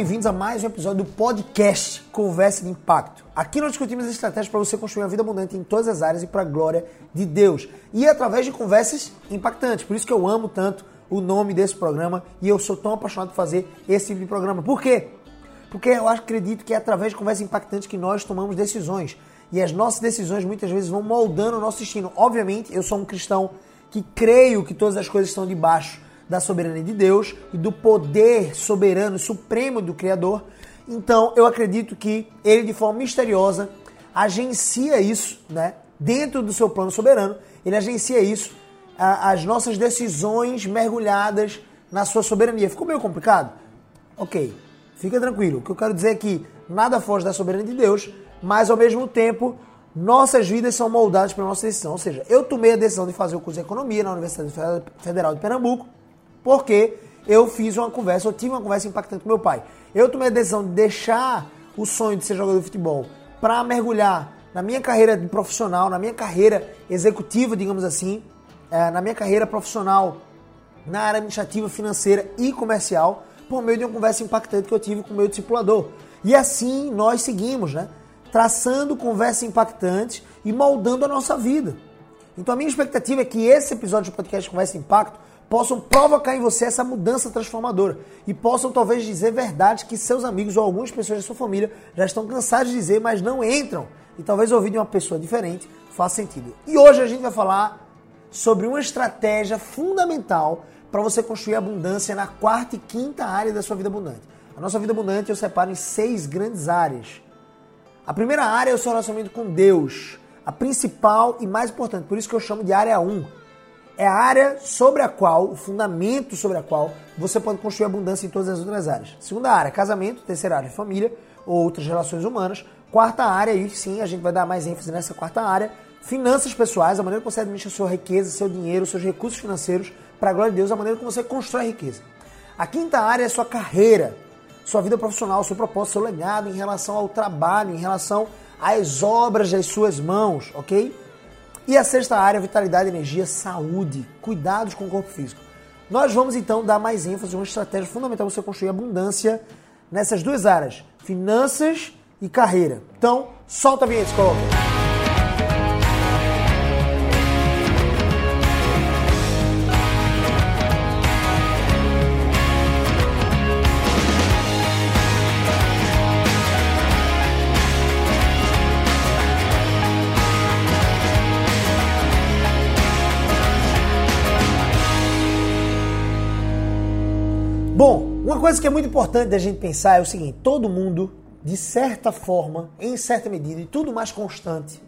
Bem-vindos a mais um episódio do podcast Conversa de Impacto. Aqui nós discutimos estratégias para você construir uma vida abundante em todas as áreas e para a glória de Deus. E através de conversas impactantes. Por isso que eu amo tanto o nome desse programa e eu sou tão apaixonado por fazer esse tipo de programa. Por quê? Porque eu acredito que é através de conversas impactantes que nós tomamos decisões. E as nossas decisões muitas vezes vão moldando o nosso destino. Obviamente, eu sou um cristão que creio que todas as coisas estão debaixo da soberania de Deus e do poder soberano supremo do Criador. Então, eu acredito que ele, de forma misteriosa, agencia isso, né? Dentro do seu plano soberano, ele agencia isso, as nossas decisões mergulhadas na sua soberania. Ficou meio complicado? Ok, fica tranquilo. O que eu quero dizer é que nada foge da soberania de Deus, mas ao mesmo tempo nossas vidas são moldadas pela nossa decisão. Ou seja, eu tomei a decisão de fazer o curso de economia na Universidade Federal de Pernambuco porque eu fiz uma conversa, eu tive uma conversa impactante com meu pai. Eu tomei a decisão de deixar o sonho de ser jogador de futebol para mergulhar na minha carreira profissional, na minha carreira executiva, digamos assim, é, na minha carreira profissional na área administrativa, financeira e comercial, por meio de uma conversa impactante que eu tive com o meu discipulador. E assim nós seguimos, né? Traçando conversas impactantes e moldando a nossa vida. Então a minha expectativa é que esse episódio do podcast Conversa Impacto possam provocar em você essa mudança transformadora e possam talvez dizer verdades que seus amigos ou algumas pessoas da sua família já estão cansados de dizer, mas não entram. E talvez ouvir de uma pessoa diferente faça sentido. E hoje a gente vai falar sobre uma estratégia fundamental para você construir abundância na quarta e quinta área da sua vida abundante. A nossa vida abundante eu separo em seis grandes áreas. A primeira área é o seu relacionamento com Deus, a principal e mais importante, por isso que eu chamo de área 1 é a área sobre a qual, o fundamento sobre a qual você pode construir abundância em todas as outras áreas. Segunda área, casamento. Terceira área, família ou outras relações humanas. Quarta área, e sim, a gente vai dar mais ênfase nessa quarta área, finanças pessoais, a maneira que você administra sua riqueza, seu dinheiro, seus recursos financeiros, para a glória de Deus, a maneira que você constrói riqueza. A quinta área é sua carreira, sua vida profissional, seu propósito, seu legado em relação ao trabalho, em relação às obras das suas mãos, ok? E a sexta área, vitalidade, energia, saúde, cuidados com o corpo físico. Nós vamos então dar mais ênfase, uma estratégia fundamental para você construir abundância nessas duas áreas, finanças e carreira. Então, solta a vinheta, coloca. Uma coisa que é muito importante da gente pensar é o seguinte: todo mundo, de certa forma, em certa medida, e tudo mais constante,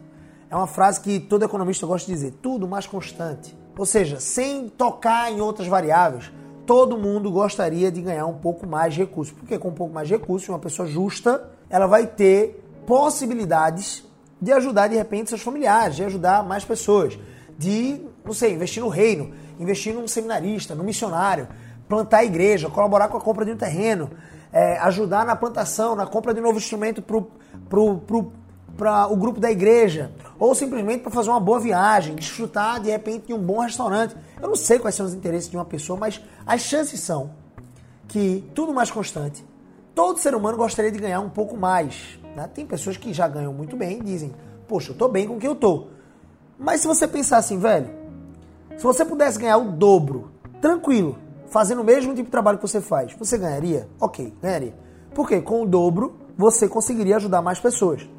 é uma frase que todo economista gosta de dizer: tudo mais constante. Ou seja, sem tocar em outras variáveis, todo mundo gostaria de ganhar um pouco mais de recursos. Porque com um pouco mais de recursos, uma pessoa justa, ela vai ter possibilidades de ajudar de repente seus familiares, de ajudar mais pessoas, de, não sei, investir no reino, investir num seminarista, num missionário, plantar a igreja, colaborar com a compra de um terreno, é, ajudar na plantação, na compra de um novo instrumento para o grupo da igreja, ou simplesmente para fazer uma boa viagem, desfrutar de repente de um bom restaurante. Eu não sei quais são os interesses de uma pessoa, mas as chances são que, tudo mais constante, todo ser humano gostaria de ganhar um pouco mais. Né? Tem pessoas que já ganham muito bem e dizem, poxa, eu estou bem com o que eu estou. Mas se você pensar assim, velho, se você pudesse ganhar o dobro, tranquilo, fazendo o mesmo tipo de trabalho que você faz, você ganharia? Ok, ganharia. Porque com o dobro você conseguiria ajudar mais pessoas.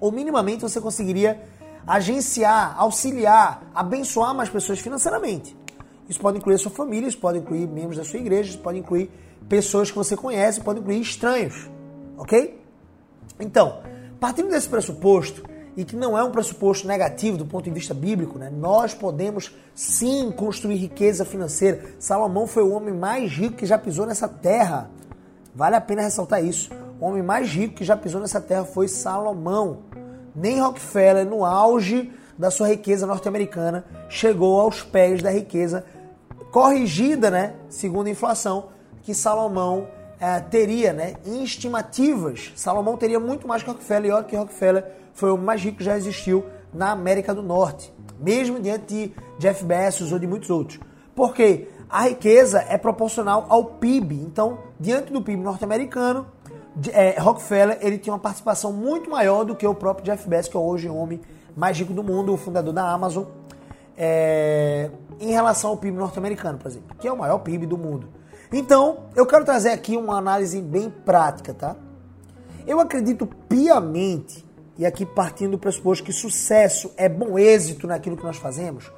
Ou minimamente você conseguiria agenciar, auxiliar, abençoar mais pessoas financeiramente. Isso pode incluir a sua família, isso pode incluir membros da sua igreja, isso pode incluir pessoas que você conhece, pode incluir estranhos. Ok? Então, partindo desse pressuposto, e que não é um pressuposto negativo do ponto de vista bíblico, né? nós podemos sim construir riqueza financeira. Salomão foi o homem mais rico que já pisou nessa terra. Vale a pena ressaltar isso. O homem mais rico que já pisou nessa terra foi Salomão. Nem Rockefeller, no auge da sua riqueza norte-americana, chegou aos pés da riqueza corrigida, né, segundo a inflação, que Salomão é, teria, né, estimativas. Salomão teria muito mais que Rockefeller, e olha que Rockefeller foi o mais rico que já existiu na América do Norte, mesmo diante de Jeff Bezos ou de muitos outros. Porque a riqueza é proporcional ao PIB. Então, diante do PIB norte-americano, é, Rockefeller ele tinha uma participação muito maior do que o próprio Jeff Bezos, que é hoje o homem mais rico do mundo, o fundador da Amazon, é, em relação ao PIB norte-americano, por exemplo, que é o maior PIB do mundo. Então, eu quero trazer aqui uma análise bem prática, tá? Eu acredito piamente, e aqui partindo do pressuposto que sucesso é bom êxito naquilo que nós fazemos,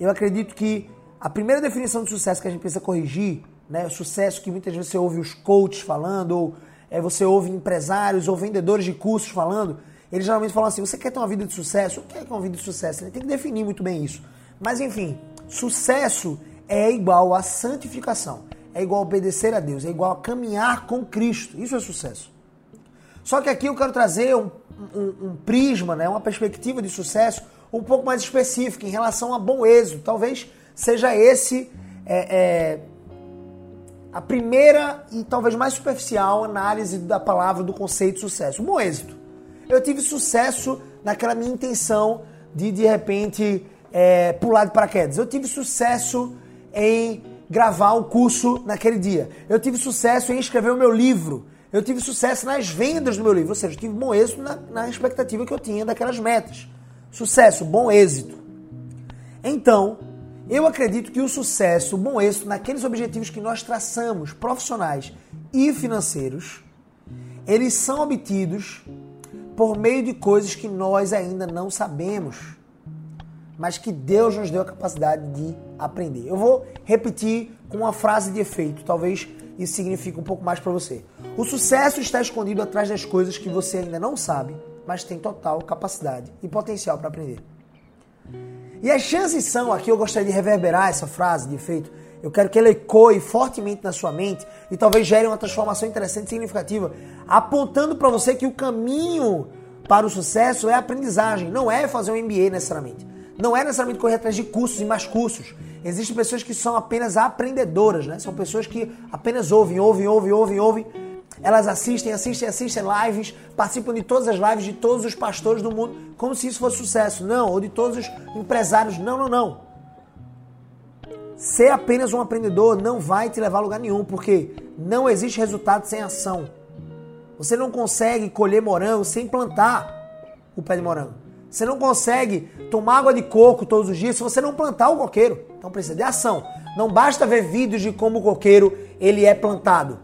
eu acredito que a primeira definição de sucesso que a gente precisa corrigir, né, o sucesso que muitas vezes você ouve os coaches falando, ou é, você ouve empresários ou vendedores de cursos falando, eles geralmente falam assim: você quer ter uma vida de sucesso? O que é uma vida de sucesso? Ele tem que definir muito bem isso. Mas enfim, sucesso é igual a santificação, é igual obedecer a Deus, é igual caminhar com Cristo. Isso é sucesso. Só que aqui eu quero trazer um, um, um prisma, né, uma perspectiva de sucesso um pouco mais específica em relação a bom êxito. Talvez seja esse é, é, a primeira e talvez mais superficial análise da palavra do conceito de sucesso. Um bom êxito. Eu tive sucesso naquela minha intenção de de repente é, pular de paraquedas. Eu tive sucesso em gravar o curso naquele dia. Eu tive sucesso em escrever o meu livro. Eu tive sucesso nas vendas do meu livro. Ou seja, eu tive bom êxito na, na expectativa que eu tinha daquelas metas. Sucesso, bom êxito. Então, eu acredito que o sucesso, o bom êxito naqueles objetivos que nós traçamos, profissionais e financeiros, eles são obtidos por meio de coisas que nós ainda não sabemos, mas que Deus nos deu a capacidade de aprender. Eu vou repetir com uma frase de efeito, talvez isso signifique um pouco mais para você. O sucesso está escondido atrás das coisas que você ainda não sabe, mas tem total capacidade e potencial para aprender. E as chances são, aqui eu gostaria de reverberar essa frase de efeito, eu quero que ela ecoe fortemente na sua mente e talvez gere uma transformação interessante e significativa, apontando para você que o caminho para o sucesso é aprendizagem, não é fazer um MBA necessariamente. Não é necessariamente correr atrás de cursos e mais cursos. Existem pessoas que são apenas aprendedoras, né? São pessoas que apenas ouvem, ouvem, ouvem, ouvem, ouvem elas assistem, assistem, assistem lives, participam de todas as lives de todos os pastores do mundo, como se isso fosse sucesso. Não, ou de todos os empresários. Não, não, não. Ser apenas um aprendedor não vai te levar a lugar nenhum, porque não existe resultado sem ação. Você não consegue colher morango sem plantar o pé de morango. Você não consegue tomar água de coco todos os dias se você não plantar o coqueiro. Então precisa de ação. Não basta ver vídeos de como o coqueiro ele é plantado.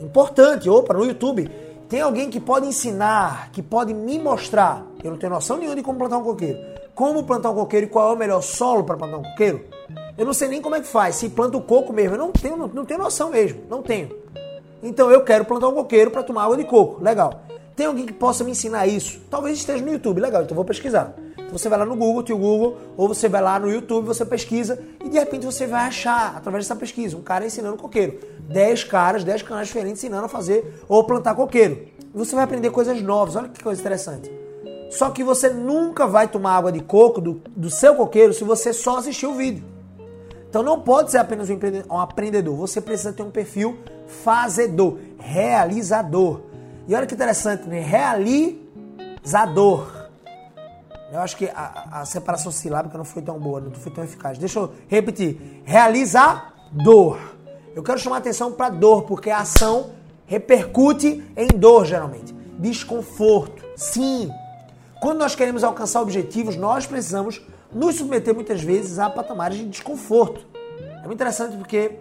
Importante, opa, no YouTube. Tem alguém que pode ensinar, que pode me mostrar. Eu não tenho noção nenhuma de como plantar um coqueiro. Como plantar um coqueiro e qual é o melhor solo para plantar um coqueiro? Eu não sei nem como é que faz. Se planta o coco mesmo, eu não tenho, não, não tenho noção mesmo. Não tenho. Então eu quero plantar um coqueiro para tomar água de coco. Legal. Tem alguém que possa me ensinar isso? Talvez esteja no YouTube. Legal, então vou pesquisar. Então você vai lá no Google, tio Google, ou você vai lá no YouTube, você pesquisa e de repente você vai achar, através dessa pesquisa, um cara ensinando coqueiro. 10 caras, 10 canais diferentes ensinando a fazer ou plantar coqueiro. E você vai aprender coisas novas. Olha que coisa interessante. Só que você nunca vai tomar água de coco do, do seu coqueiro se você só assistir o vídeo. Então não pode ser apenas um aprendedor. Você precisa ter um perfil fazedor, realizador. E olha que interessante, né? Realizador. Eu acho que a, a separação silábica não foi tão boa, não foi tão eficaz. Deixa eu repetir. Realizador. Eu quero chamar atenção para dor, porque a ação repercute em dor, geralmente. Desconforto. Sim. Quando nós queremos alcançar objetivos, nós precisamos nos submeter muitas vezes a patamares de desconforto. É muito interessante porque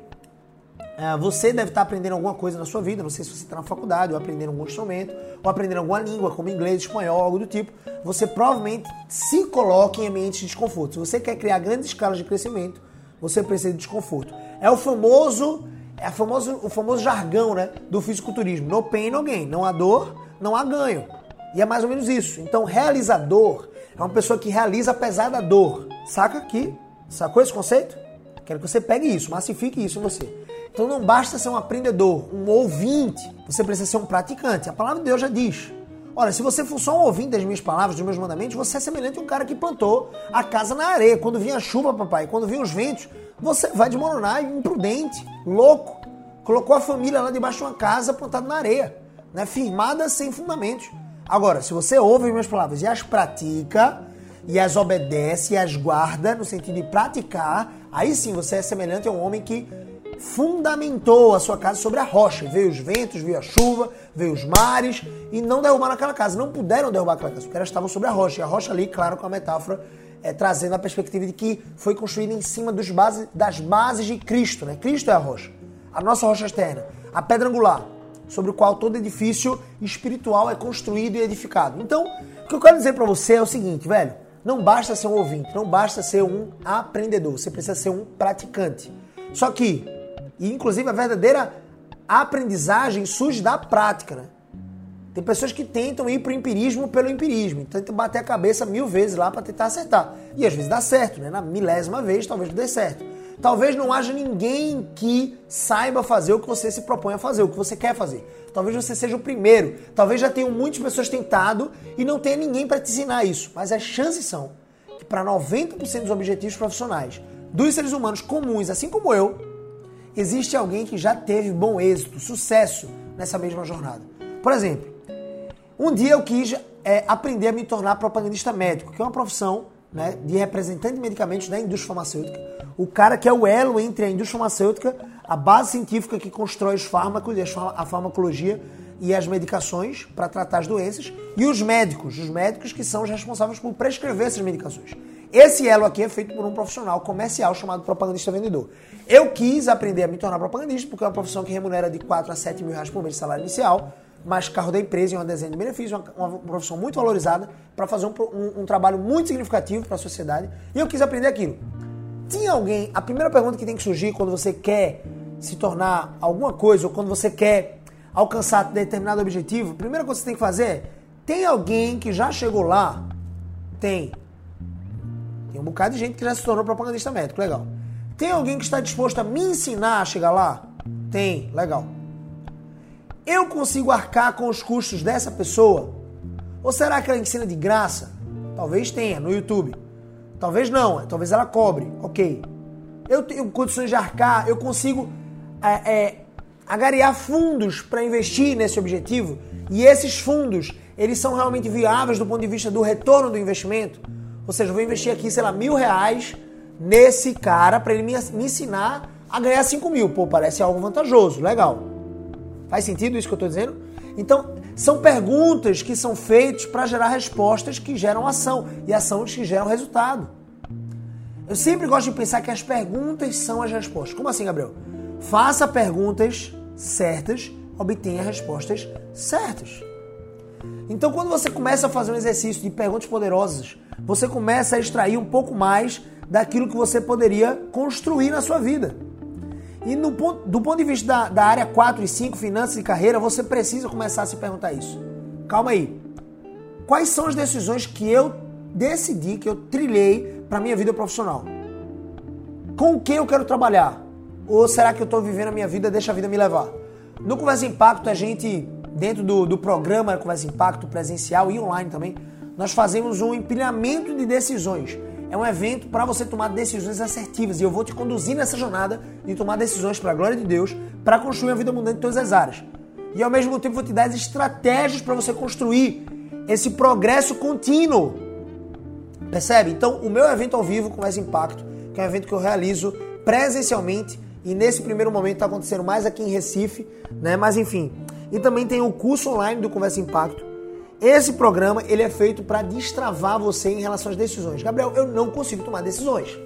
você deve estar aprendendo alguma coisa na sua vida, não sei se você está na faculdade, ou aprendendo algum instrumento, ou aprendendo alguma língua, como inglês, espanhol, algo do tipo. Você provavelmente se coloca em ambiente de desconforto. Se você quer criar grandes escalas de crescimento, você precisa de desconforto. É o famoso, é o famoso, o famoso jargão né, do fisiculturismo. No pain, no gain. Não há dor, não há ganho. E é mais ou menos isso. Então, realizador é uma pessoa que realiza apesar da dor. Saca aqui? Sacou esse conceito? Quero que você pegue isso, massifique isso em você. Então não basta ser um aprendedor, um ouvinte, você precisa ser um praticante. A palavra de Deus já diz. Olha, se você for só um ouvinte das minhas palavras, dos meus mandamentos, você é semelhante a um cara que plantou a casa na areia. Quando vinha a chuva, papai, quando vinha os ventos, você vai desmoronar, imprudente, louco. Colocou a família lá debaixo de uma casa plantada na areia, né? firmada sem fundamentos. Agora, se você ouve as minhas palavras e as pratica, e as obedece e as guarda, no sentido de praticar, Aí sim você é semelhante a um homem que fundamentou a sua casa sobre a rocha. Veio os ventos, veio a chuva, veio os mares e não derrubaram aquela casa. Não puderam derrubar aquela casa, porque elas estavam sobre a rocha. E a rocha ali, claro, com a metáfora, é, trazendo a perspectiva de que foi construída em cima base, das bases de Cristo. Né? Cristo é a rocha, a nossa rocha externa, a pedra angular, sobre o qual todo edifício espiritual é construído e edificado. Então, o que eu quero dizer para você é o seguinte, velho. Não basta ser um ouvinte, não basta ser um aprendedor, você precisa ser um praticante. Só que e inclusive a verdadeira aprendizagem surge da prática, né? Tem pessoas que tentam ir para o empirismo pelo empirismo, tentam bater a cabeça mil vezes lá para tentar acertar. E às vezes dá certo, né? Na milésima vez talvez não dê certo. Talvez não haja ninguém que saiba fazer o que você se propõe a fazer, o que você quer fazer. Talvez você seja o primeiro. Talvez já tenham muitas pessoas tentado e não tenha ninguém para te ensinar isso. Mas as chances são que para 90% dos objetivos profissionais dos seres humanos comuns, assim como eu, existe alguém que já teve bom êxito, sucesso nessa mesma jornada. Por exemplo, um dia eu quis é, aprender a me tornar propagandista médico, que é uma profissão né, de representante de medicamentos da indústria farmacêutica. O cara que é o elo entre a indústria farmacêutica, a base científica que constrói os fármacos, a farmacologia e as medicações para tratar as doenças, e os médicos, os médicos que são os responsáveis por prescrever essas medicações. Esse elo aqui é feito por um profissional comercial chamado propagandista vendedor. Eu quis aprender a me tornar propagandista porque é uma profissão que remunera de 4 a 7 mil reais por mês de salário inicial, mais carro da empresa e uma desenho de benefícios, uma, uma profissão muito valorizada para fazer um, um, um trabalho muito significativo para a sociedade. E eu quis aprender aquilo. Tinha alguém, a primeira pergunta que tem que surgir quando você quer se tornar alguma coisa ou quando você quer alcançar determinado objetivo, a primeira coisa que você tem que fazer é, tem alguém que já chegou lá? Tem. Tem um bocado de gente que já se tornou propagandista médico, legal. Tem alguém que está disposto a me ensinar a chegar lá? Tem, legal. Eu consigo arcar com os custos dessa pessoa? Ou será que ela ensina de graça? Talvez tenha no YouTube. Talvez não, talvez ela cobre. Ok. Eu tenho condições de arcar, eu consigo é, é, agariar fundos para investir nesse objetivo e esses fundos, eles são realmente viáveis do ponto de vista do retorno do investimento? Ou seja, eu vou investir aqui, sei lá, mil reais nesse cara para ele me, me ensinar a ganhar 5 mil. Pô, parece algo vantajoso, legal. Faz sentido isso que eu estou dizendo? Então, são perguntas que são feitas para gerar respostas que geram ação e ações que geram resultado. Eu sempre gosto de pensar que as perguntas são as respostas. Como assim, Gabriel? Faça perguntas certas, obtenha respostas certas. Então, quando você começa a fazer um exercício de perguntas poderosas, você começa a extrair um pouco mais daquilo que você poderia construir na sua vida. E no ponto, do ponto de vista da, da área 4 e 5, finanças e carreira, você precisa começar a se perguntar isso. Calma aí. Quais são as decisões que eu decidi, que eu trilhei para minha vida profissional? Com o que eu quero trabalhar? Ou será que eu estou vivendo a minha vida, deixa a vida me levar? No Conversa Impacto, a gente, dentro do, do programa Conversa Impacto presencial e online também, nós fazemos um empilhamento de decisões. É um evento para você tomar decisões assertivas e eu vou te conduzir nessa jornada de tomar decisões para a glória de Deus, para construir uma vida abundante em todas as áreas. E ao mesmo tempo vou te dar as estratégias para você construir esse progresso contínuo. Percebe? Então, o meu evento ao vivo com mais impacto, que é um evento que eu realizo presencialmente e nesse primeiro momento está acontecendo mais aqui em Recife, né? Mas enfim. E também tem o curso online do Conversa Impacto, esse programa ele é feito para destravar você em relação às decisões. Gabriel, eu não consigo tomar decisões.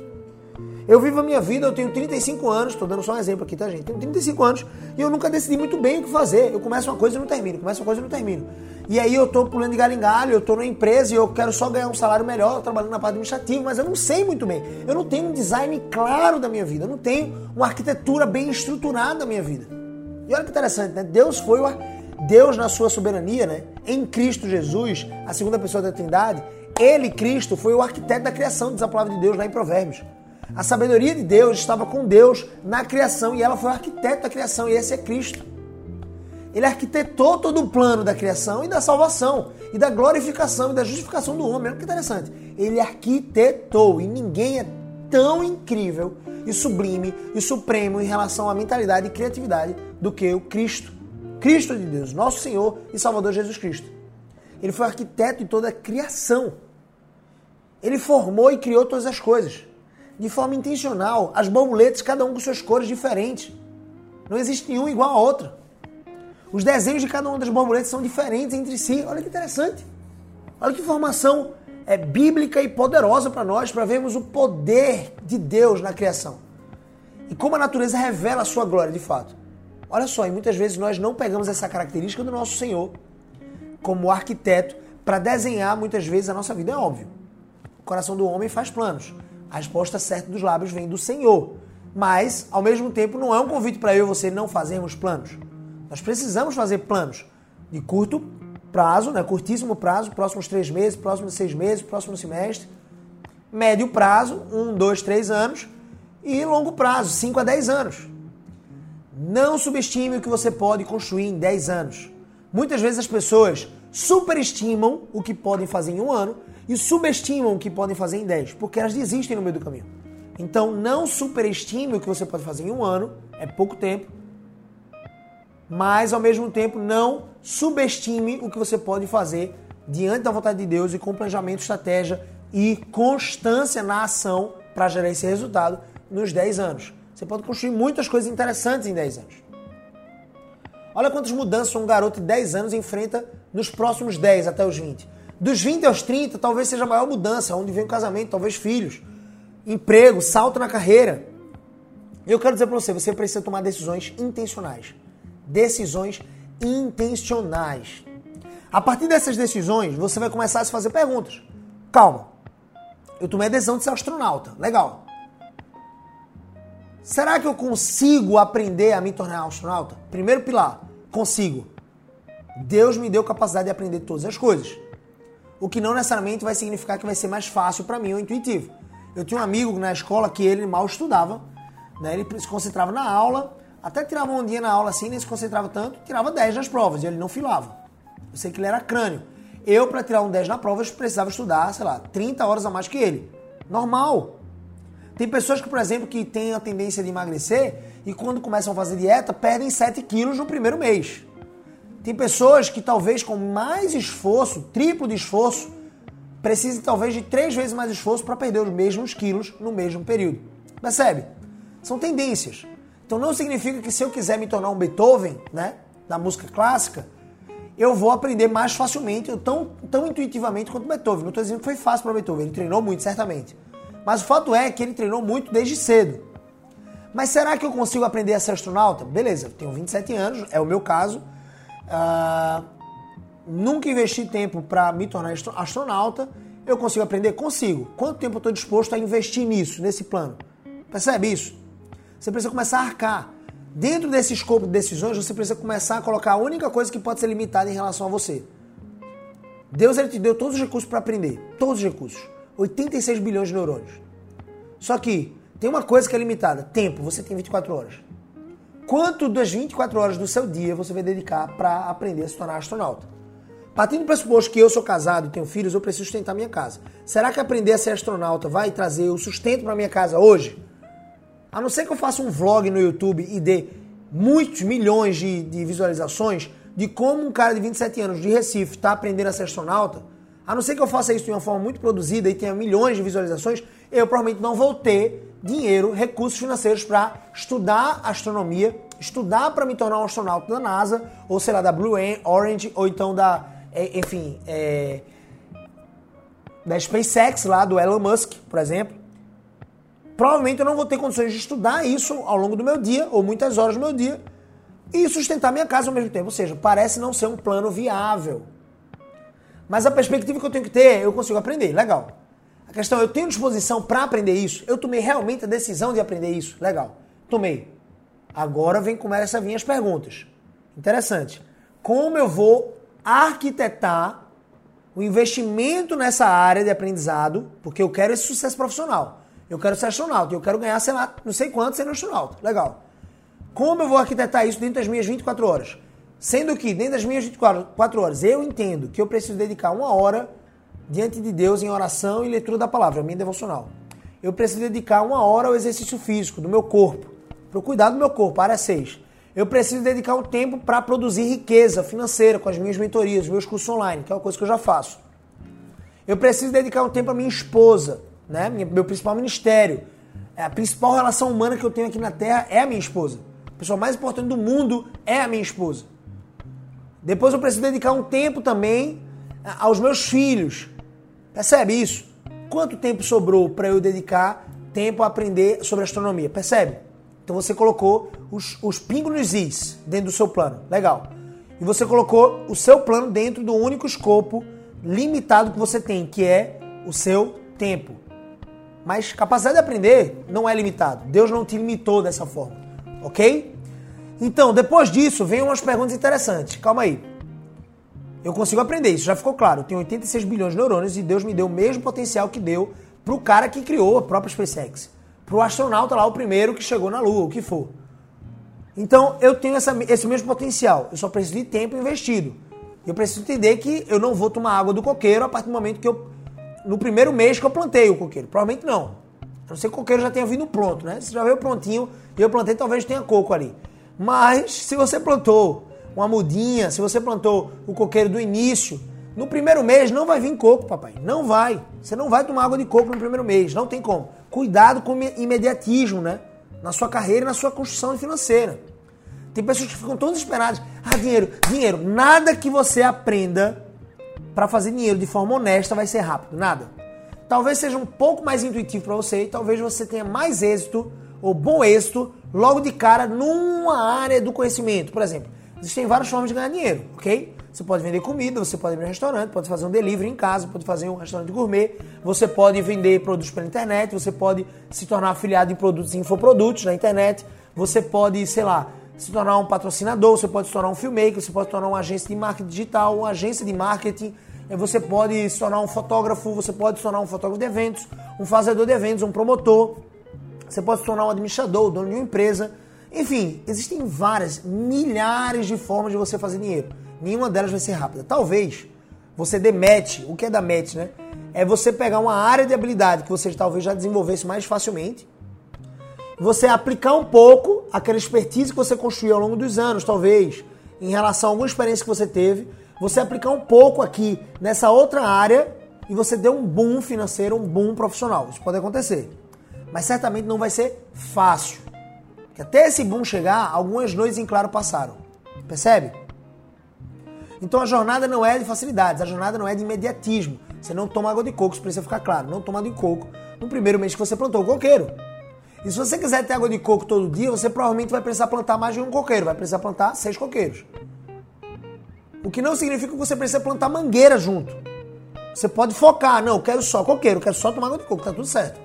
Eu vivo a minha vida, eu tenho 35 anos, estou dando só um exemplo aqui, tá, gente? Tenho 35 anos e eu nunca decidi muito bem o que fazer. Eu começo uma coisa e não termino, começo uma coisa e não termino. E aí eu estou pulando de galho em galho, eu estou numa empresa e eu quero só ganhar um salário melhor, trabalhando na parte administrativa, mas eu não sei muito bem. Eu não tenho um design claro da minha vida, eu não tenho uma arquitetura bem estruturada da minha vida. E olha que interessante, né? Deus foi o Deus, na sua soberania, né, em Cristo Jesus, a segunda pessoa da Trindade, ele, Cristo, foi o arquiteto da criação, diz a palavra de Deus lá em Provérbios. A sabedoria de Deus estava com Deus na criação e ela foi o arquiteto da criação, e esse é Cristo. Ele arquitetou todo o plano da criação e da salvação, e da glorificação e da justificação do homem. Olha que interessante. Ele arquitetou, e ninguém é tão incrível e sublime e supremo em relação à mentalidade e criatividade do que o Cristo. Cristo de Deus, nosso Senhor e Salvador Jesus Cristo. Ele foi arquiteto de toda a criação. Ele formou e criou todas as coisas. de forma intencional, as borboletas, cada um com suas cores diferentes. Não existe nenhum igual a outra. Os desenhos de cada uma das borboletas são diferentes entre si. Olha que interessante. Olha que informação é bíblica e poderosa para nós, para vermos o poder de Deus na criação. E como a natureza revela a sua glória de fato. Olha só, e muitas vezes nós não pegamos essa característica do nosso Senhor como arquiteto para desenhar muitas vezes a nossa vida. É óbvio. O coração do homem faz planos. A resposta certa dos lábios vem do Senhor. Mas, ao mesmo tempo, não é um convite para eu e você não fazermos planos. Nós precisamos fazer planos de curto prazo, né, curtíssimo prazo, próximos três meses, próximos seis meses, próximo semestre. Médio prazo, um, dois, três anos. E longo prazo, cinco a dez anos. Não subestime o que você pode construir em dez anos. Muitas vezes as pessoas superestimam o que podem fazer em um ano e subestimam o que podem fazer em dez, porque elas desistem no meio do caminho. Então não superestime o que você pode fazer em um ano, é pouco tempo, mas ao mesmo tempo não subestime o que você pode fazer diante da vontade de Deus e com planejamento, estratégia e constância na ação para gerar esse resultado nos 10 anos. Você pode construir muitas coisas interessantes em 10 anos. Olha quantas mudanças um garoto de 10 anos enfrenta nos próximos 10 até os 20. Dos 20 aos 30, talvez seja a maior mudança, onde vem o casamento, talvez filhos, emprego, salto na carreira. Eu quero dizer para você, você precisa tomar decisões intencionais decisões intencionais. A partir dessas decisões, você vai começar a se fazer perguntas. Calma. Eu tomei a decisão de ser astronauta. Legal. Será que eu consigo aprender a me tornar astronauta? Primeiro pilar, consigo. Deus me deu capacidade de aprender todas as coisas. O que não necessariamente vai significar que vai ser mais fácil para mim ou intuitivo. Eu tinha um amigo na escola que ele mal estudava, né? ele se concentrava na aula, até tirava um dia na aula assim, nem se concentrava tanto, tirava 10 nas provas e ele não filava. Eu sei que ele era crânio. Eu, para tirar um 10 na prova, eu precisava estudar, sei lá, 30 horas a mais que ele. Normal. Tem pessoas que, por exemplo, que têm a tendência de emagrecer e quando começam a fazer dieta, perdem 7 quilos no primeiro mês. Tem pessoas que talvez com mais esforço, triplo de esforço, precisem talvez de três vezes mais esforço para perder os mesmos quilos no mesmo período. Percebe? São tendências. Então não significa que se eu quiser me tornar um Beethoven, né, da música clássica, eu vou aprender mais facilmente, tão, tão intuitivamente quanto Beethoven. Não estou dizendo que foi fácil para Beethoven, ele treinou muito, certamente. Mas o fato é que ele treinou muito desde cedo. Mas será que eu consigo aprender a ser astronauta? Beleza, tenho 27 anos, é o meu caso. Uh, nunca investi tempo para me tornar astronauta. Eu consigo aprender? Consigo. Quanto tempo eu estou disposto a investir nisso, nesse plano? Percebe isso? Você precisa começar a arcar. Dentro desse escopo de decisões, você precisa começar a colocar a única coisa que pode ser limitada em relação a você. Deus ele te deu todos os recursos para aprender. Todos os recursos. 86 bilhões de neurônios. Só que tem uma coisa que é limitada: tempo. Você tem 24 horas. Quanto das 24 horas do seu dia você vai dedicar para aprender a se tornar astronauta? Partindo do pressuposto que eu sou casado e tenho filhos, eu preciso sustentar minha casa. Será que aprender a ser astronauta vai trazer o sustento para minha casa hoje? A não ser que eu faça um vlog no YouTube e dê muitos milhões de, de visualizações de como um cara de 27 anos de Recife está aprendendo a ser astronauta, a não ser que eu faça isso de uma forma muito produzida e tenha milhões de visualizações, eu provavelmente não vou ter dinheiro, recursos financeiros para estudar astronomia, estudar para me tornar um astronauta da NASA, ou sei lá, da Blue Orange, ou então da, é, enfim, é, da SpaceX lá, do Elon Musk, por exemplo provavelmente eu não vou ter condições de estudar isso ao longo do meu dia, ou muitas horas do meu dia, e sustentar minha casa ao mesmo tempo. Ou seja, parece não ser um plano viável. Mas a perspectiva que eu tenho que ter, eu consigo aprender. Legal. A questão, eu tenho disposição para aprender isso? Eu tomei realmente a decisão de aprender isso? Legal. Tomei. Agora vem começa a vir as perguntas. Interessante. Como eu vou arquitetar o investimento nessa área de aprendizado, porque eu quero esse sucesso profissional. Eu quero ser astronauta, eu quero ganhar, sei lá, não sei quanto sendo astronauta. Legal. Como eu vou arquitetar isso dentro das minhas 24 horas? Sendo que dentro das minhas 24 horas eu entendo que eu preciso dedicar uma hora diante de Deus em oração e leitura da palavra, a minha devocional. Eu preciso dedicar uma hora ao exercício físico do meu corpo, para o do meu corpo, área 6. Eu preciso dedicar um tempo para produzir riqueza financeira com as minhas mentorias, meus cursos online, que é uma coisa que eu já faço. Eu preciso dedicar um tempo à minha esposa, né? meu principal ministério, É a principal relação humana que eu tenho aqui na Terra é a minha esposa. A pessoa mais importante do mundo é a minha esposa. Depois eu preciso dedicar um tempo também aos meus filhos. Percebe isso? Quanto tempo sobrou para eu dedicar tempo a aprender sobre astronomia? Percebe? Então você colocou os, os pingos nos is dentro do seu plano. Legal. E você colocou o seu plano dentro do único escopo limitado que você tem, que é o seu tempo. Mas capacidade de aprender não é limitado. Deus não te limitou dessa forma. Ok? Então, depois disso, vem umas perguntas interessantes. Calma aí. Eu consigo aprender, isso já ficou claro. Eu tenho 86 bilhões de neurônios e Deus me deu o mesmo potencial que deu pro cara que criou a própria SpaceX. Pro astronauta lá, o primeiro que chegou na Lua, o que for. Então, eu tenho essa, esse mesmo potencial. Eu só preciso de tempo investido. Eu preciso entender que eu não vou tomar água do coqueiro a partir do momento que eu no primeiro mês que eu plantei o coqueiro. Provavelmente não. A não ser que o coqueiro já tenha vindo pronto, né? Se já veio prontinho e eu plantei, talvez tenha coco ali. Mas se você plantou uma mudinha, se você plantou o coqueiro do início, no primeiro mês não vai vir coco, papai. Não vai. Você não vai tomar água de coco no primeiro mês. Não tem como. Cuidado com o imediatismo, né? Na sua carreira e na sua construção financeira. Tem pessoas que ficam tão desesperadas. Ah, dinheiro, dinheiro. Nada que você aprenda para fazer dinheiro de forma honesta vai ser rápido, nada. Talvez seja um pouco mais intuitivo para você e talvez você tenha mais êxito ou bom êxito logo de cara numa área do conhecimento. Por exemplo, existem várias formas de ganhar dinheiro, ok? Você pode vender comida, você pode abrir um restaurante, pode fazer um delivery em casa, pode fazer um restaurante gourmet, você pode vender produtos pela internet, você pode se tornar afiliado em produtos e infoprodutos na internet, você pode, sei lá, se tornar um patrocinador, você pode se tornar um filmmaker, você pode se tornar uma agência de marketing digital, uma agência de marketing você pode se tornar um fotógrafo, você pode se tornar um fotógrafo de eventos, um fazedor de eventos, um promotor, você pode se tornar um administrador, dono de uma empresa. Enfim, existem várias, milhares de formas de você fazer dinheiro. Nenhuma delas vai ser rápida. Talvez você demete, o que é da match, né? É você pegar uma área de habilidade que você talvez já desenvolvesse mais facilmente, você aplicar um pouco aquela expertise que você construiu ao longo dos anos, talvez, em relação a alguma experiência que você teve, você aplicar um pouco aqui nessa outra área e você deu um boom financeiro, um boom profissional. Isso pode acontecer. Mas certamente não vai ser fácil. Que até esse boom chegar, algumas noites em claro passaram. Percebe? Então a jornada não é de facilidades, a jornada não é de imediatismo. Você não toma água de coco, isso precisa ficar claro. Não toma água de coco no primeiro mês que você plantou o coqueiro. E se você quiser ter água de coco todo dia, você provavelmente vai precisar plantar mais de um coqueiro. Vai precisar plantar seis coqueiros. O que não significa que você precisa plantar mangueira junto. Você pode focar, não, quero só coqueiro, quero só tomar água de coco, tá tudo certo.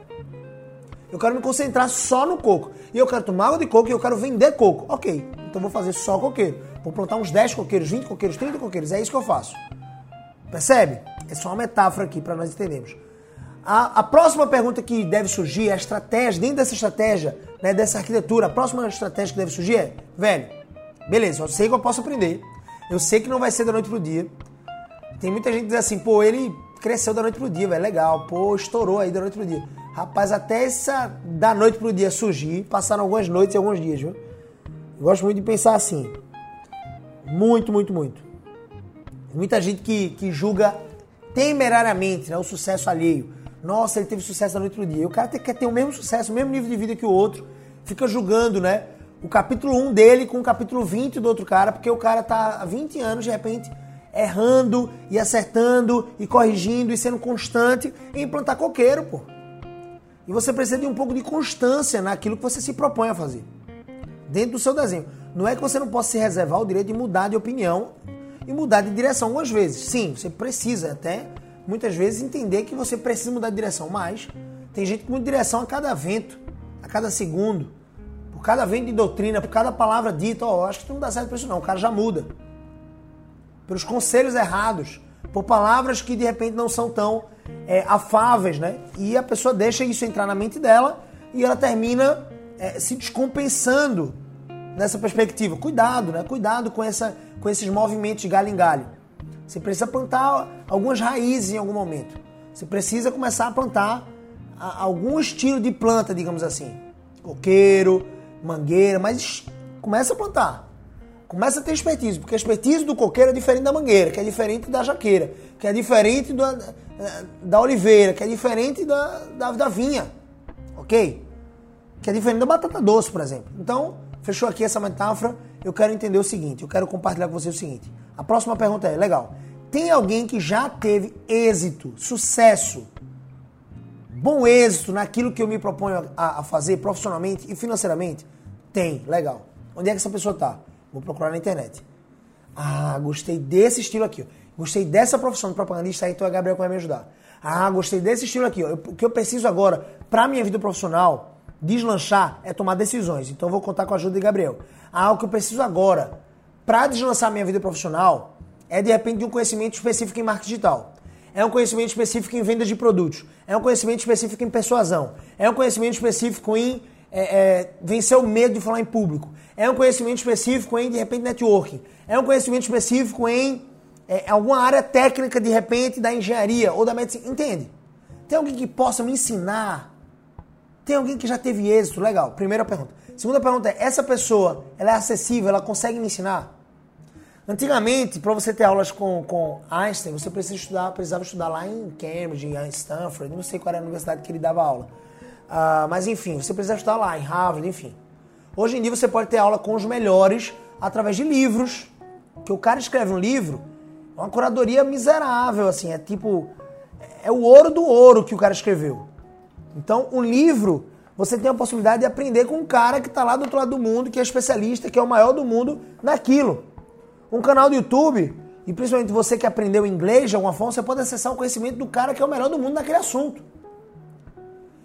Eu quero me concentrar só no coco. E eu quero tomar água de coco e eu quero vender coco. Ok, então vou fazer só coqueiro. Vou plantar uns 10 coqueiros, 20 coqueiros, 30 coqueiros. É isso que eu faço. Percebe? É só uma metáfora aqui para nós entendermos. A, a, próxima pergunta que deve surgir, a estratégia, dentro dessa estratégia, né, dessa arquitetura, a próxima estratégia que deve surgir é, velho, beleza, eu sei que eu posso aprender, eu sei que não vai ser da noite pro dia. Tem muita gente que diz assim, pô, ele cresceu da noite pro dia, velho, legal. Pô, estourou aí da noite pro dia. Rapaz, até essa da noite pro dia surgir, passaram algumas noites e alguns dias, viu? Eu gosto muito de pensar assim. Muito, muito, muito. Muita gente que, que julga temerariamente né, o sucesso alheio. Nossa, ele teve sucesso da noite pro dia. E o cara quer ter o mesmo sucesso, o mesmo nível de vida que o outro. Fica julgando, né? o capítulo 1 dele com o capítulo 20 do outro cara, porque o cara tá há 20 anos, de repente, errando e acertando e corrigindo e sendo constante em plantar coqueiro, pô. E você precisa de um pouco de constância naquilo que você se propõe a fazer. Dentro do seu desenho. Não é que você não possa se reservar o direito de mudar de opinião e mudar de direção algumas vezes. Sim, você precisa até muitas vezes entender que você precisa mudar de direção, mas tem gente que muda de direção a cada vento, a cada segundo por cada vento de doutrina, por cada palavra dita, ó, oh, acho que não dá certo pra isso não, o cara já muda. Pelos conselhos errados, por palavras que de repente não são tão é, afáveis, né? E a pessoa deixa isso entrar na mente dela e ela termina é, se descompensando nessa perspectiva. Cuidado, né? Cuidado com, essa, com esses movimentos de galho em galho. Você precisa plantar algumas raízes em algum momento. Você precisa começar a plantar algum estilo de planta, digamos assim. Coqueiro, mangueira, mas começa a plantar. Começa a ter expertise, porque a expertise do coqueiro é diferente da mangueira, que é diferente da jaqueira, que é diferente da, da oliveira, que é diferente da, da, da vinha. Ok? que é diferente da batata doce, por exemplo. Então, fechou aqui essa metáfora. Eu quero entender o seguinte, eu quero compartilhar com você o seguinte. A próxima pergunta é, legal, tem alguém que já teve êxito, sucesso, bom êxito naquilo que eu me proponho a, a fazer profissionalmente e financeiramente? Tem, legal. Onde é que essa pessoa está? Vou procurar na internet. Ah, gostei desse estilo aqui. Gostei dessa profissão de propagandista, então é Gabriel vai me ajudar. Ah, gostei desse estilo aqui. O que eu preciso agora para minha vida profissional deslanchar é tomar decisões. Então eu vou contar com a ajuda de Gabriel. Ah, o que eu preciso agora para deslançar minha vida profissional é de repente um conhecimento específico em marketing digital. É um conhecimento específico em venda de produtos. É um conhecimento específico em persuasão. É um conhecimento específico em é, é, vencer o medo de falar em público. É um conhecimento específico em, de repente, networking. É um conhecimento específico em é, alguma área técnica, de repente, da engenharia ou da medicina. Entende? Tem alguém que possa me ensinar? Tem alguém que já teve êxito? Legal. Primeira pergunta. Segunda pergunta é, essa pessoa, ela é acessível, ela consegue me ensinar? Antigamente, para você ter aulas com, com Einstein, você precisa estudar, precisava estudar lá em Cambridge, em Stanford, não sei qual era a universidade que ele dava aula. Uh, mas enfim, você precisa estudar lá, em Harvard, enfim. Hoje em dia você pode ter aula com os melhores através de livros. Que o cara escreve um livro, é uma curadoria miserável, assim, é tipo. É o ouro do ouro que o cara escreveu. Então, um livro, você tem a possibilidade de aprender com um cara que está lá do outro lado do mundo, que é especialista, que é o maior do mundo naquilo. Um canal do YouTube, e principalmente você que aprendeu inglês de alguma forma, você pode acessar o conhecimento do cara que é o melhor do mundo naquele assunto.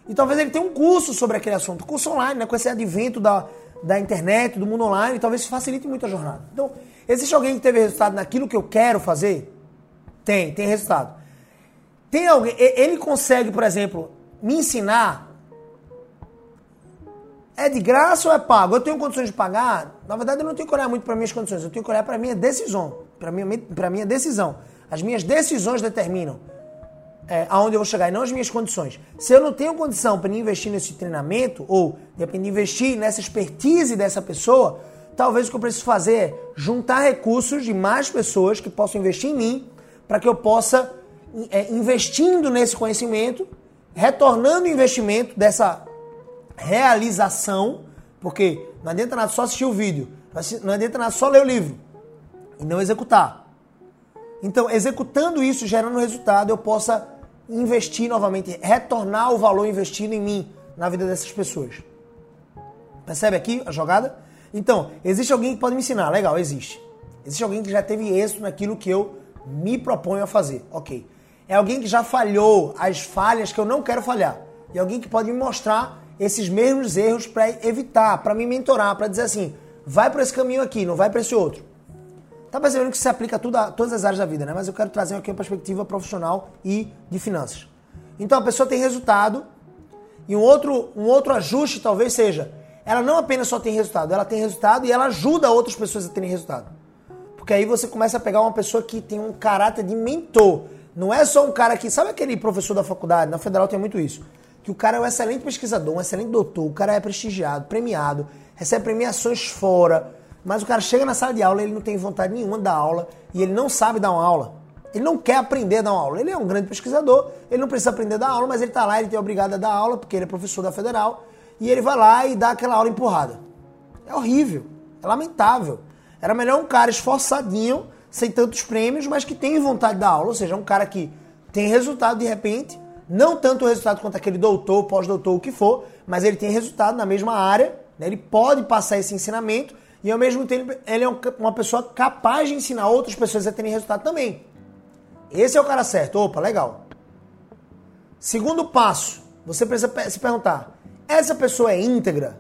E talvez ele tenha um curso sobre aquele assunto, curso online, né? com esse advento da, da internet, do mundo online, talvez isso facilite muito a jornada. Então, existe alguém que teve resultado naquilo que eu quero fazer? Tem, tem resultado. Tem alguém, ele consegue, por exemplo, me ensinar? É de graça ou é pago? Eu tenho condições de pagar? Na verdade, eu não tenho que olhar muito para minhas condições, eu tenho que olhar para minha decisão, para minha, para minha decisão. As minhas decisões determinam é, aonde eu vou chegar e não as minhas condições. Se eu não tenho condição para investir nesse treinamento ou de investir nessa expertise dessa pessoa, talvez o que eu preciso fazer é juntar recursos de mais pessoas que possam investir em mim para que eu possa, é, investindo nesse conhecimento, retornando o investimento dessa realização, porque não adianta nada só assistir o vídeo, não adianta nada só ler o livro e não executar. Então, executando isso, gerando resultado, eu possa investir novamente, retornar o valor investido em mim, na vida dessas pessoas. Percebe aqui a jogada? Então, existe alguém que pode me ensinar? Legal, existe. Existe alguém que já teve êxito naquilo que eu me proponho a fazer. Ok. É alguém que já falhou as falhas que eu não quero falhar. E alguém que pode me mostrar esses mesmos erros para evitar, para me mentorar, para dizer assim: vai para esse caminho aqui, não vai para esse outro. Tá percebendo que se aplica a, tudo, a todas as áreas da vida, né? Mas eu quero trazer aqui uma perspectiva profissional e de finanças. Então a pessoa tem resultado e um outro, um outro ajuste talvez seja, ela não apenas só tem resultado, ela tem resultado e ela ajuda outras pessoas a terem resultado. Porque aí você começa a pegar uma pessoa que tem um caráter de mentor. Não é só um cara que. Sabe aquele professor da faculdade? Na federal tem muito isso. Que o cara é um excelente pesquisador, um excelente doutor, o cara é prestigiado, premiado, recebe premiações fora mas o cara chega na sala de aula, ele não tem vontade nenhuma dar aula e ele não sabe dar uma aula. Ele não quer aprender a dar uma aula. Ele é um grande pesquisador, ele não precisa aprender a dar aula, mas ele está lá, ele tem obrigado a dar aula, porque ele é professor da federal, e ele vai lá e dá aquela aula empurrada. É horrível, é lamentável. Era melhor um cara esforçadinho, sem tantos prêmios, mas que tem vontade de dar aula, ou seja, um cara que tem resultado de repente, não tanto resultado quanto aquele doutor, pós-doutor, o que for, mas ele tem resultado na mesma área, né? ele pode passar esse ensinamento e ao mesmo tempo ele é uma pessoa capaz de ensinar outras pessoas a terem resultado também. Esse é o cara certo. Opa, legal. Segundo passo, você precisa se perguntar: essa pessoa é íntegra?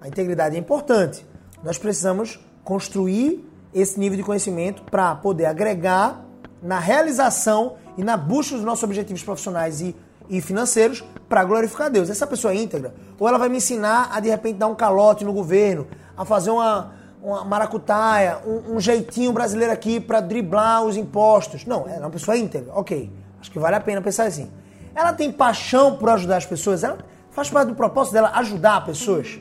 A integridade é importante. Nós precisamos construir esse nível de conhecimento para poder agregar na realização e na busca dos nossos objetivos profissionais e, e financeiros para glorificar Deus. Essa pessoa é íntegra? Ou ela vai me ensinar a de repente dar um calote no governo, a fazer uma, uma maracutaia, um, um jeitinho brasileiro aqui para driblar os impostos. Não, ela é uma pessoa íntegra. Ok, acho que vale a pena pensar assim. Ela tem paixão por ajudar as pessoas? Ela faz parte do propósito dela ajudar pessoas?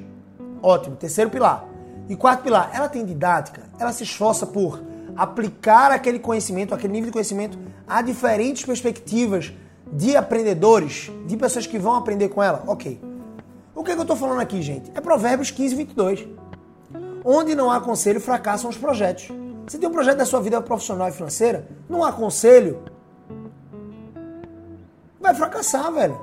Ótimo. Terceiro pilar. E quarto pilar, ela tem didática? Ela se esforça por aplicar aquele conhecimento, aquele nível de conhecimento a diferentes perspectivas de aprendedores, de pessoas que vão aprender com ela? Ok. O que, é que eu estou falando aqui, gente? É Provérbios 15, 22. Onde não há conselho, fracassam os projetos. Você tem um projeto da sua vida profissional e financeira, não há conselho, vai fracassar, velho.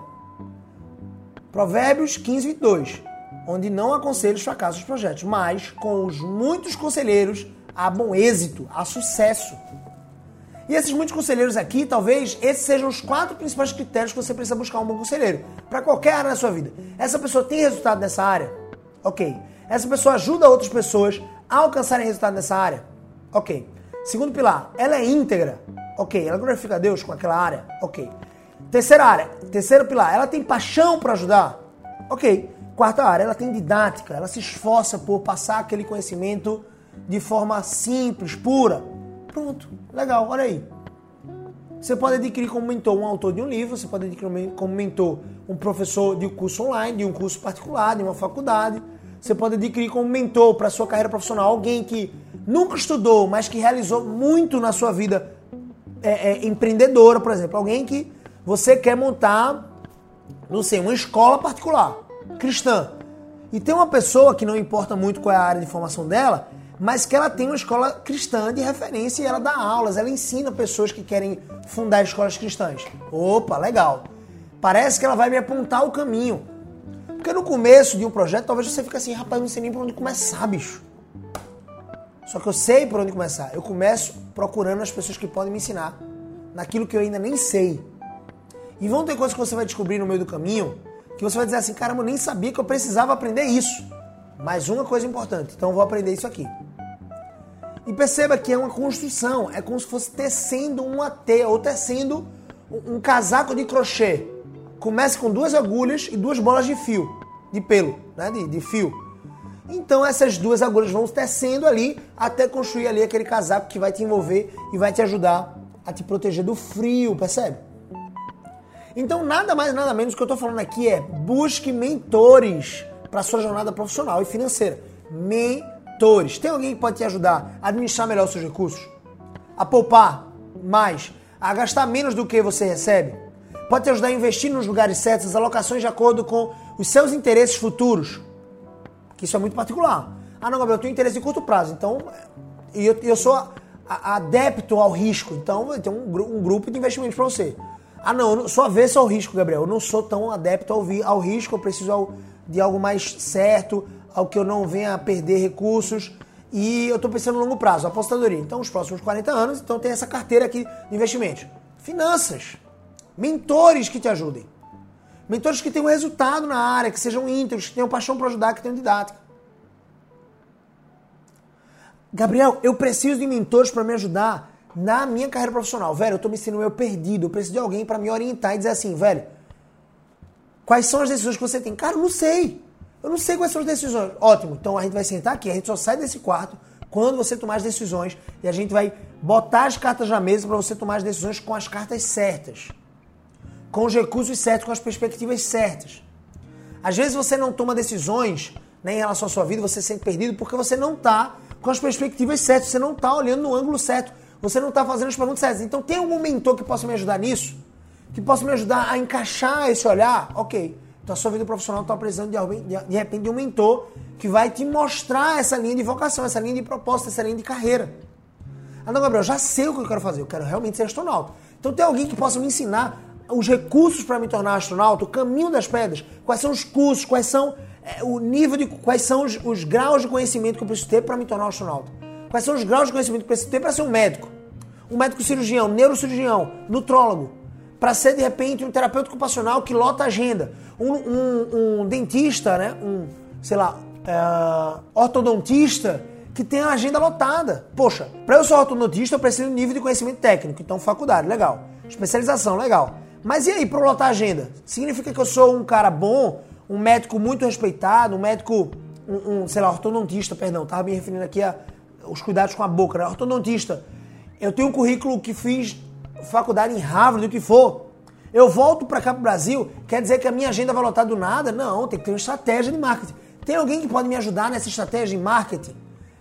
Provérbios 15, 22. Onde não há conselhos, fracassam os projetos. Mas com os muitos conselheiros, há bom êxito, há sucesso. E esses muitos conselheiros aqui, talvez esses sejam os quatro principais critérios que você precisa buscar um bom conselheiro. Para qualquer área da sua vida. Essa pessoa tem resultado nessa área? Ok. Essa pessoa ajuda outras pessoas a alcançarem resultado nessa área? Ok. Segundo pilar, ela é íntegra? Ok. Ela glorifica a Deus com aquela área? Ok. Terceira área, terceiro pilar, ela tem paixão para ajudar? Ok. Quarta área, ela tem didática, ela se esforça por passar aquele conhecimento de forma simples, pura. Pronto, legal, olha aí. Você pode adquirir como mentor um autor de um livro, você pode adquirir como mentor um professor de um curso online, de um curso particular, de uma faculdade. Você pode adquirir como mentor para sua carreira profissional alguém que nunca estudou, mas que realizou muito na sua vida é, é, empreendedora, por exemplo. Alguém que você quer montar, não sei, uma escola particular, cristã. E tem uma pessoa que não importa muito qual é a área de formação dela, mas que ela tem uma escola cristã de referência e ela dá aulas, ela ensina pessoas que querem fundar escolas cristãs. Opa, legal. Parece que ela vai me apontar o caminho. Porque no começo de um projeto, talvez você fique assim, rapaz, não sei nem por onde começar, bicho. Só que eu sei por onde começar. Eu começo procurando as pessoas que podem me ensinar naquilo que eu ainda nem sei. E vão ter coisas que você vai descobrir no meio do caminho que você vai dizer assim, caramba, eu nem sabia que eu precisava aprender isso. Mais uma coisa importante, então eu vou aprender isso aqui. E perceba que é uma construção, é como se fosse tecendo uma teia ou tecendo um casaco de crochê. Começa com duas agulhas e duas bolas de fio, de pelo, né? de, de fio. Então essas duas agulhas vão tecendo ali até construir ali aquele casaco que vai te envolver e vai te ajudar a te proteger do frio, percebe? Então nada mais nada menos que eu estou falando aqui é busque mentores para sua jornada profissional e financeira. Mentores. Tem alguém que pode te ajudar a administrar melhor os seus recursos? A poupar mais? A gastar menos do que você recebe? Pode te ajudar a investir nos lugares certos, as alocações de acordo com os seus interesses futuros? Que isso é muito particular. Ah, não, Gabriel, eu tenho interesse de curto prazo, então. E eu, eu sou adepto ao risco, então vai ter um, um grupo de investimentos para você. Ah, não, eu sou avesso ao risco, Gabriel. Eu não sou tão adepto ao, ao risco, eu preciso de algo mais certo, ao que eu não venha a perder recursos e eu estou pensando no longo prazo, apostadoria. Então, os próximos 40 anos, então tem essa carteira aqui de investimentos. Finanças. Mentores que te ajudem. Mentores que tenham resultado na área, que sejam íntegros, que tenham paixão para ajudar, que tenham didática. Gabriel, eu preciso de mentores para me ajudar na minha carreira profissional. Velho, eu estou me sentindo meio perdido. Eu preciso de alguém para me orientar e dizer assim, velho, quais são as decisões que você tem? Cara, eu não sei. Eu não sei quais são as decisões. Ótimo, então a gente vai sentar aqui, a gente só sai desse quarto quando você tomar as decisões e a gente vai botar as cartas na mesa para você tomar as decisões com as cartas certas, com os recursos certos, com as perspectivas certas. Às vezes você não toma decisões né, em relação à sua vida, você se sente perdido porque você não está com as perspectivas certas, você não está olhando no ângulo certo, você não está fazendo as perguntas certas. Então tem algum mentor que possa me ajudar nisso? Que possa me ajudar a encaixar esse olhar? Ok. Então a sua vida profissional está precisando de, de repente de um mentor que vai te mostrar essa linha de vocação, essa linha de proposta, essa linha de carreira. Ah, não, Gabriel, já sei o que eu quero fazer, eu quero realmente ser astronauta. Então tem alguém que possa me ensinar os recursos para me tornar astronauta, o caminho das pedras, quais são os cursos, quais são é, o nível de. quais são os, os graus de conhecimento que eu preciso ter para me tornar astronauta. Quais são os graus de conhecimento que eu preciso ter para ser um médico. Um médico cirurgião, neurocirurgião, nutrólogo para ser de repente um terapeuta ocupacional que lota a agenda, um, um, um dentista, né? um, sei lá, é, ortodontista que tem a agenda lotada. Poxa, para eu ser ortodontista eu preciso de um nível de conhecimento técnico, então faculdade, legal. Especialização, legal. Mas e aí para lotar a agenda? Significa que eu sou um cara bom, um médico muito respeitado, um médico, um, um sei lá, ortodontista, perdão, tava me referindo aqui a os cuidados com a boca, né? Ortodontista. Eu tenho um currículo que fiz faculdade em Harvard, o que for. Eu volto para cá para o Brasil, quer dizer que a minha agenda vai lotar do nada? Não, tem que ter uma estratégia de marketing. Tem alguém que pode me ajudar nessa estratégia de marketing?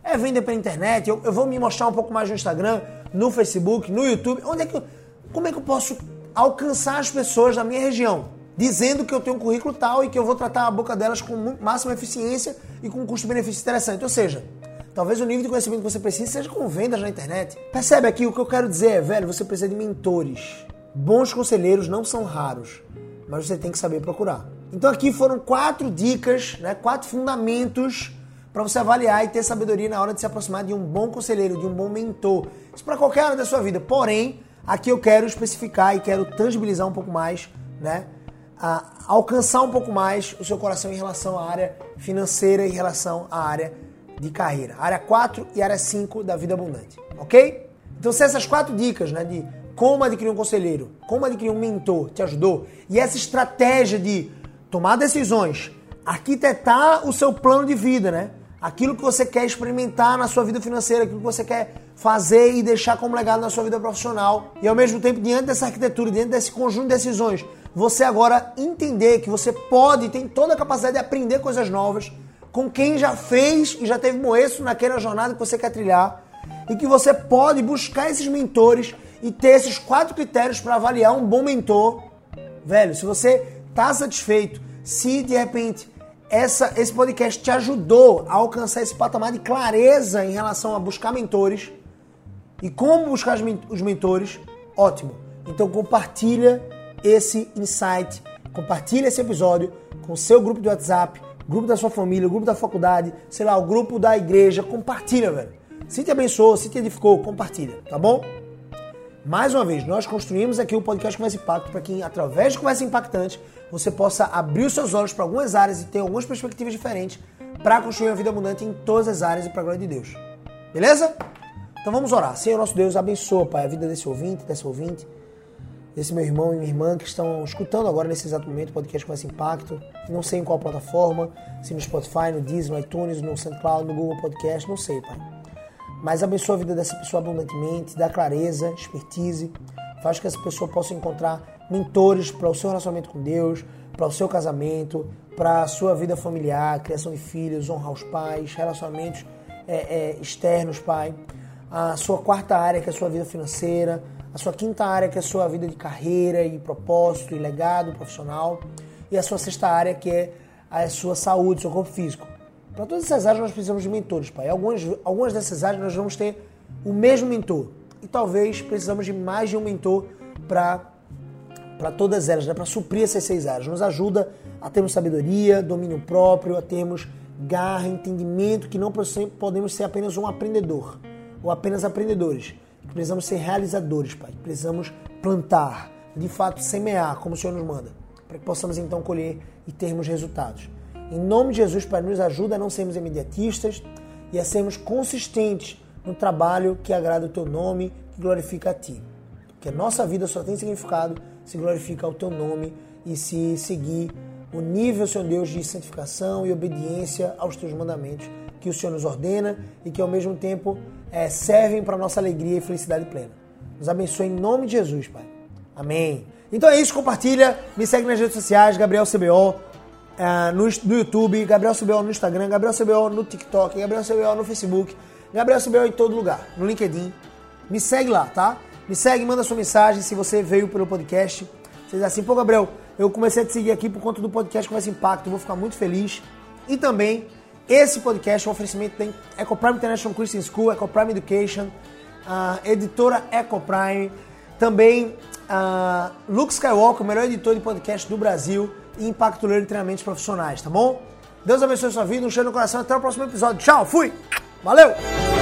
É vender pela internet, eu, eu, vou me mostrar um pouco mais no Instagram, no Facebook, no YouTube. Onde é que eu, como é que eu posso alcançar as pessoas da minha região? dizendo que eu tenho um currículo tal e que eu vou tratar a boca delas com máxima eficiência e com um custo-benefício interessante. Ou seja, talvez o nível de conhecimento que você precisa seja com vendas na internet. Percebe aqui o que eu quero dizer é, velho, você precisa de mentores. Bons conselheiros não são raros, mas você tem que saber procurar. Então aqui foram quatro dicas, né, quatro fundamentos para você avaliar e ter sabedoria na hora de se aproximar de um bom conselheiro, de um bom mentor. Isso para qualquer área da sua vida. Porém, aqui eu quero especificar e quero tangibilizar um pouco mais, né? A alcançar um pouco mais o seu coração em relação à área financeira, em relação à área de carreira. Área 4 e área 5 da vida abundante. Ok? Então, se essas quatro dicas, né, de como adquirir um conselheiro, como adquirir um mentor, te ajudou, e essa estratégia de tomar decisões, arquitetar o seu plano de vida, né? Aquilo que você quer experimentar na sua vida financeira, aquilo que você quer fazer e deixar como legado na sua vida profissional. E ao mesmo tempo, diante dessa arquitetura, diante desse conjunto de decisões, você agora entender que você pode, tem toda a capacidade de aprender coisas novas com quem já fez e já teve moeço naquela jornada que você quer trilhar e que você pode buscar esses mentores e ter esses quatro critérios para avaliar um bom mentor. Velho, se você está satisfeito, se de repente essa, esse podcast te ajudou a alcançar esse patamar de clareza em relação a buscar mentores e como buscar os mentores, ótimo. Então compartilha esse insight, compartilha esse episódio com o seu grupo de WhatsApp, grupo da sua família, grupo da faculdade, sei lá, o grupo da igreja, compartilha, velho. Se te abençoou, se te edificou, compartilha, tá bom? Mais uma vez, nós construímos aqui o podcast Conversa Impacto para que, através de conversa impactante, você possa abrir os seus olhos para algumas áreas e ter algumas perspectivas diferentes para construir uma vida abundante em todas as áreas e para a glória de Deus. Beleza? Então vamos orar. Senhor nosso Deus, abençoa, Pai, a vida desse ouvinte, dessa ouvinte, desse meu irmão e minha irmã que estão escutando agora nesse exato momento o podcast com impacto. Não sei em qual plataforma, se no Spotify, no Disney, no iTunes, no SoundCloud, no Google Podcast, não sei, Pai. Mas abençoa a vida dessa pessoa abundantemente, dá clareza, expertise, faz que essa pessoa possa encontrar mentores para o seu relacionamento com Deus, para o seu casamento, para a sua vida familiar, criação de filhos, honrar os pais, relacionamentos é, é, externos, pai. A sua quarta área, que é a sua vida financeira. A sua quinta área, que é a sua vida de carreira e propósito e legado profissional. E a sua sexta área, que é a sua saúde, seu corpo físico. Para todas essas áreas nós precisamos de mentores, pai. Algumas, algumas dessas áreas nós vamos ter o mesmo mentor. E talvez precisamos de mais de um mentor para para todas elas, né? para suprir essas seis áreas. Nos ajuda a termos sabedoria, domínio próprio, a termos garra, entendimento, que não podemos ser apenas um aprendedor ou apenas aprendedores. Precisamos ser realizadores, Pai. Precisamos plantar, de fato semear, como o Senhor nos manda, para que possamos então colher e termos resultados. Em nome de Jesus, Pai, nos ajuda a não sermos imediatistas e a sermos consistentes no trabalho que agrada o Teu nome, que glorifica a Ti. Porque a nossa vida só tem significado se glorifica o Teu nome e se seguir o nível, Senhor Deus, de santificação e obediência aos Teus mandamentos que o Senhor nos ordena e que ao mesmo tempo é, servem para nossa alegria e felicidade plena. Nos abençoe em nome de Jesus, Pai. Amém. Então é isso, compartilha, me segue nas redes sociais, Gabriel CBO, uh, no, no YouTube, Gabriel CBO no Instagram, Gabriel CBO no TikTok, Gabriel CBO no Facebook, Gabriel CBO em todo lugar, no LinkedIn. Me segue lá, tá? Me segue, manda sua mensagem se você veio pelo podcast. Você diz assim, pô, Gabriel, eu comecei a te seguir aqui por conta do podcast com esse impacto, vou ficar muito feliz. E também, esse podcast é um oferecimento da Ecoprime International Christian School, Ecoprime Education, a editora Ecoprime, também a Luke Skywalker, o melhor editor de podcast do Brasil, e Impacto de Treinamentos Profissionais, tá bom? Deus abençoe sua vida, um cheiro no coração, até o próximo episódio. Tchau, fui! Valeu!